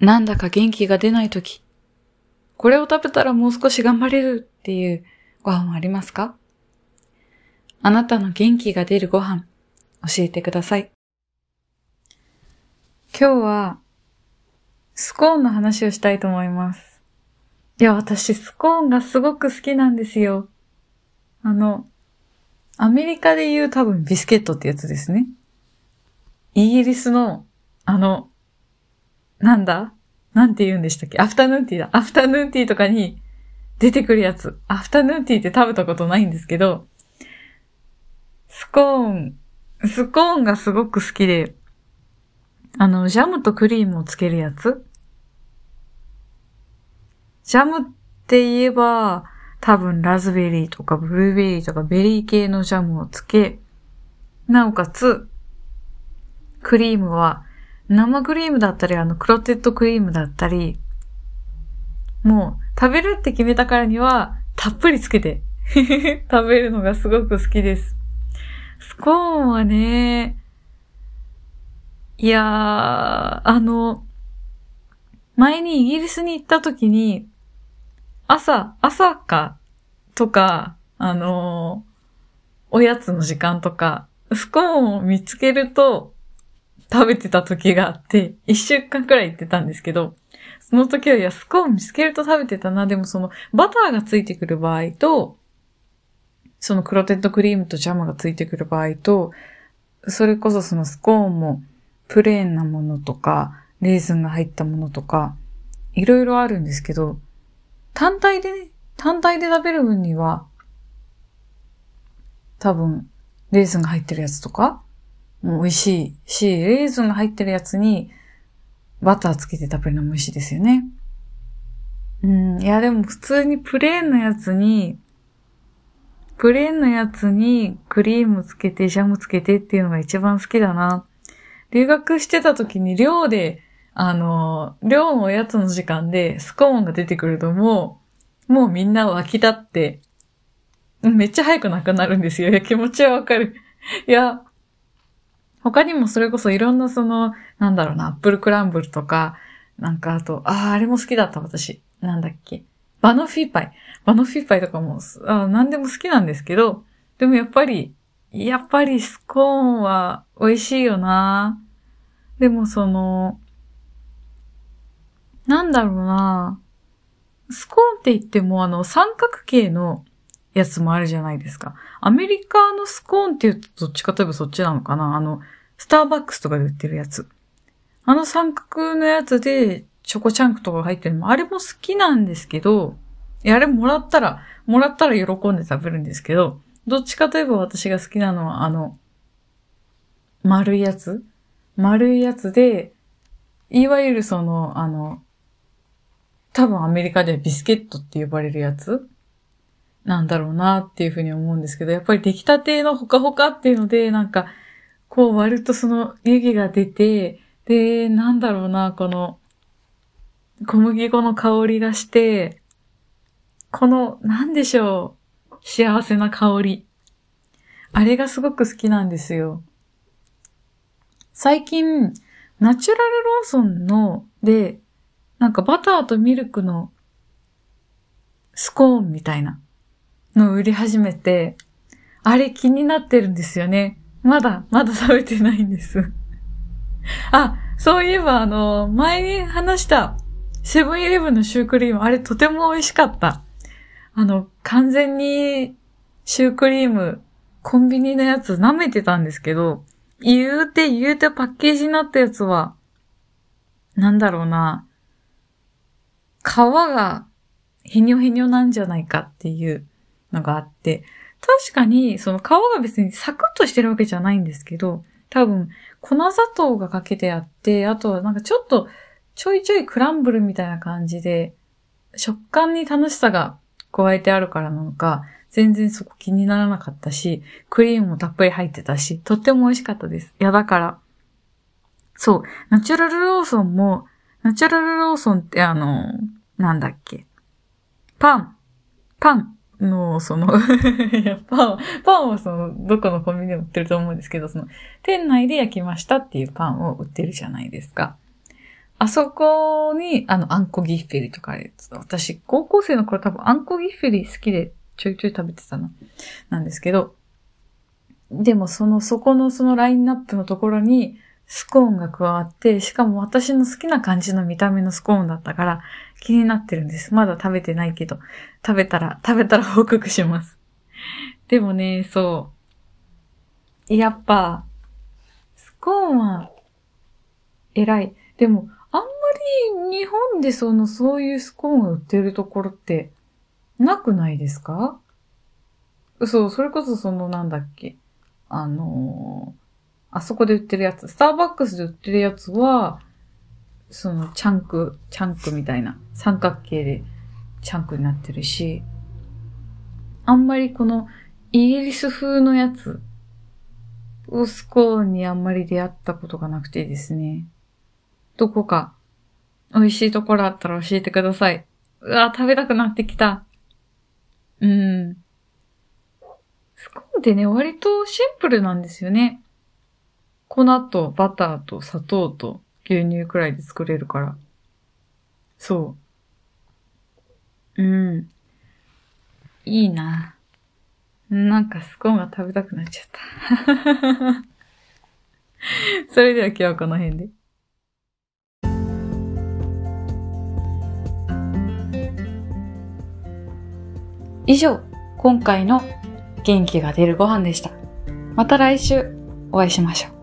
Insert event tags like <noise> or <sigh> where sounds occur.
なんだか元気が出ないとき、これを食べたらもう少し頑張れるっていうご飯はありますか？あなたの元気が出るご飯、教えてください。今日は、スコーンの話をしたいと思います。いや、私、スコーンがすごく好きなんですよ。あの、アメリカで言う多分ビスケットってやつですね。イギリスの、あの、なんだ？なんて言うんでしたっけ？アフタヌーンティーだ。アフタヌーンティーとかに出てくるやつ。アフタヌーンティーって食べたことないんですけど、スコーン、スコーンがすごく好きで、あの、ジャムとクリームをつけるやつ？ジャムって言えば、多分ラズベリーとかブルーベリーとかベリー系のジャムをつけ、なおかつ、クリームは生クリームだったり、あの、クロテッドクリームだったり、もう、食べるって決めたからには、たっぷりつけて <laughs> 食べるのがすごく好きです。スコーンはね、いやー、あの、前にイギリスに行った時に、朝、朝か、とか、あのおやつの時間とか、スコーンを見つけると、食べてた時があって、一週間くらい行ってたんですけど、その時は、いや、スコーン見つけると食べてたな。でもその、バターがついてくる場合と、そのクロテッドクリームとジャムがついてくる場合と、それこそそのスコーンもプレーンなものとか、レーズンが入ったものとか、いろいろあるんですけど、単体でね、単体で食べる分には、多分、レーズンが入ってるやつとか、美味しいし、レーズンが入ってるやつにバターつけて食べるのも美味しいですよね。うん、いやでも普通にプレーンのやつに、プレーンのやつにクリームつけて、ジャムつけてっていうのが一番好きだな。留学してた時に寮で、あの、寮のおやつの時間でスコーンが出てくるともう、もうみんな湧き立って、めっちゃ早くなくなるんですよ。いや、気持ちはわかる。いや、他にもそれこそいろんなその、なんだろうな、アップルクランブルとか、なんかあと、ああ、あれも好きだった私。なんだっけ。バノフィーパイ。バノフィーパイとかも、あ何でも好きなんですけど、でもやっぱり、やっぱりスコーンは美味しいよなでもその、なんだろうなスコーンって言ってもあの三角形のやつもあるじゃないですか。アメリカのスコーンって言うとどっちかといえばそっちなのかなあの、スターバックスとかで売ってるやつ。あの三角のやつでチョコチャンクとか入ってるのも、あれも好きなんですけど、や、あれもらったら、もらったら喜んで食べるんですけど、どっちかといえば私が好きなのは、あの、丸いやつ丸いやつで、いわゆるその、あの、多分アメリカではビスケットって呼ばれるやつなんだろうなっていうふうに思うんですけど、やっぱり出来たてのほかほかっていうので、なんか、こう割るとその湯気が出て、で、なんだろうな、この、小麦粉の香りがして、この、なんでしょう、幸せな香り。あれがすごく好きなんですよ。最近、ナチュラルローソンの、で、なんかバターとミルクのスコーンみたいなの売り始めて、あれ気になってるんですよね。まだ、まだ食べてないんです。<laughs> あ、そういえばあの、前に話したセブンイレブンのシュークリーム、あれとても美味しかった。あの、完全にシュークリーム、コンビニのやつ舐めてたんですけど、言うて言うてパッケージになったやつは、なんだろうな、皮がへにょへにょなんじゃないかっていうのがあって、確かにその皮が別にサクッとしてるわけじゃないんですけど、多分粉砂糖がかけてあって、あとはなんかちょっとちょいちょいクランブルみたいな感じで、食感に楽しさが加えてあるからなのか、全然そこ気にならなかったし、クリームもたっぷり入ってたし、とっても美味しかったです。いや、だから、そう、ナチュラルローソンも、ナチュラルローソンってあの、なんだっけ。パン、パンの、その、<laughs> パン、パンはその、どこのコンビニでも売ってると思うんですけど、その、店内で焼きましたっていうパンを売ってるじゃないですか。あそこに、あの、あんこギッフェリとかある私、高校生の頃多分あんこギッフェリ好きでちょいちょい食べてたな。なんですけど、でもその、そこのそのラインナップのところに、スコーンが加わって、しかも私の好きな感じの見た目のスコーンだったから気になってるんです。まだ食べてないけど、食べたら、食べたら報告します。でもね、そう。やっぱ、スコーンは、偉い。でも、あんまり日本でその、そういうスコーンが売ってるところって、なくないですか？そう、それこそそのなんだっけ。あのー、あそこで売ってるやつ、スターバックスで売ってるやつは、そのチャンク、チャンクみたいな三角形でチャンクになってるし、あんまりこのイギリス風のやつをスコーンにあんまり出会ったことがなくてですね。どこか美味しいところあったら教えてください。うわ、食べたくなってきた。うん。スコーンってね、割とシンプルなんですよね。粉とバターと砂糖と牛乳くらいで作れるから。そう。うん。いいな。なんかスコーンが食べたくなっちゃった。<laughs> それでは今日はこの辺で。以上、今回の元気が出るご飯でした。また来週お会いしましょう。